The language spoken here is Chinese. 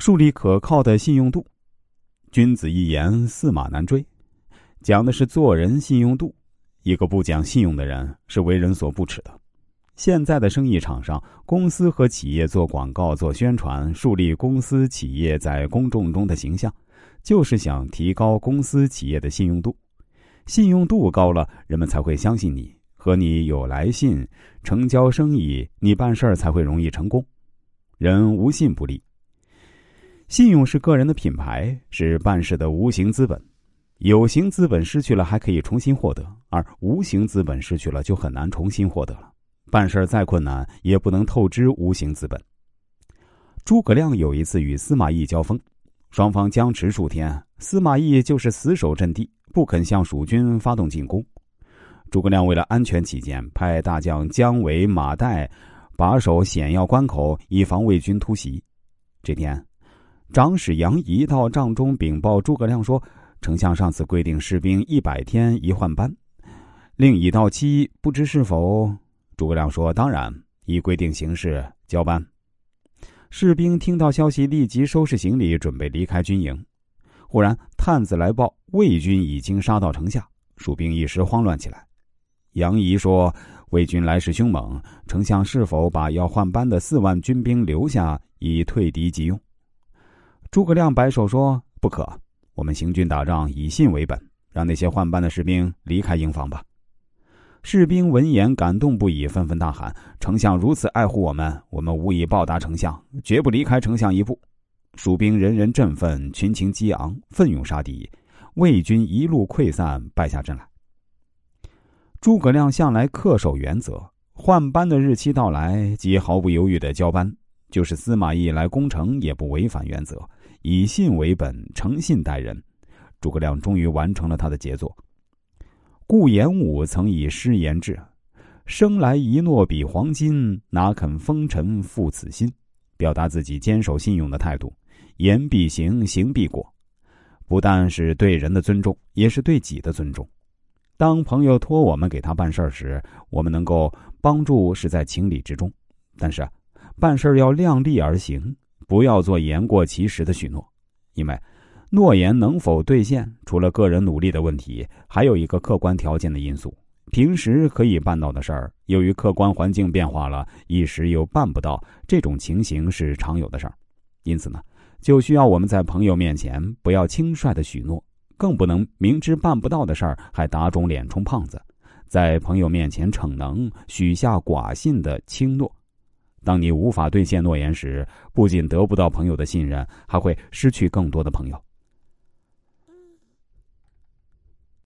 树立可靠的信用度。君子一言，驷马难追，讲的是做人信用度。一个不讲信用的人，是为人所不齿的。现在的生意场上，公司和企业做广告、做宣传，树立公司企业在公众中的形象，就是想提高公司企业的信用度。信用度高了，人们才会相信你，和你有来信，成交生意，你办事儿才会容易成功。人无信不立。信用是个人的品牌，是办事的无形资本。有形资本失去了还可以重新获得，而无形资本失去了就很难重新获得了。办事再困难，也不能透支无形资本。诸葛亮有一次与司马懿交锋，双方僵持数天，司马懿就是死守阵地，不肯向蜀军发动进攻。诸葛亮为了安全起见，派大将姜维、马岱把守险要关口，以防魏军突袭。这天，长史杨仪到帐中禀报诸葛亮说：“丞相上次规定士兵一百天一换班，令已到期，不知是否？”诸葛亮说：“当然，依规定行事，交班。”士兵听到消息，立即收拾行李，准备离开军营。忽然，探子来报，魏军已经杀到城下，蜀兵一时慌乱起来。杨仪说：“魏军来势凶猛，丞相是否把要换班的四万军兵留下，以退敌急用？”诸葛亮摆手说：“不可，我们行军打仗以信为本，让那些换班的士兵离开营房吧。”士兵闻言感动不已，纷纷大喊：“丞相如此爱护我们，我们无以报答丞相，绝不离开丞相一步。”蜀兵人人振奋，群情激昂，奋勇杀敌。魏军一路溃散，败下阵来。诸葛亮向来恪守原则，换班的日期到来即毫不犹豫的交班。就是司马懿来攻城，也不违反原则，以信为本，诚信待人。诸葛亮终于完成了他的杰作。顾炎武曾以诗言志：“生来一诺比黄金，哪肯风尘负此心？”表达自己坚守信用的态度。言必行，行必果，不但是对人的尊重，也是对己的尊重。当朋友托我们给他办事时，我们能够帮助是在情理之中。但是，办事要量力而行，不要做言过其实的许诺，因为。诺言能否兑现，除了个人努力的问题，还有一个客观条件的因素。平时可以办到的事儿，由于客观环境变化了，一时又办不到，这种情形是常有的事儿。因此呢，就需要我们在朋友面前不要轻率的许诺，更不能明知办不到的事儿还打肿脸充胖子，在朋友面前逞能，许下寡信的轻诺。当你无法兑现诺言时，不仅得不到朋友的信任，还会失去更多的朋友。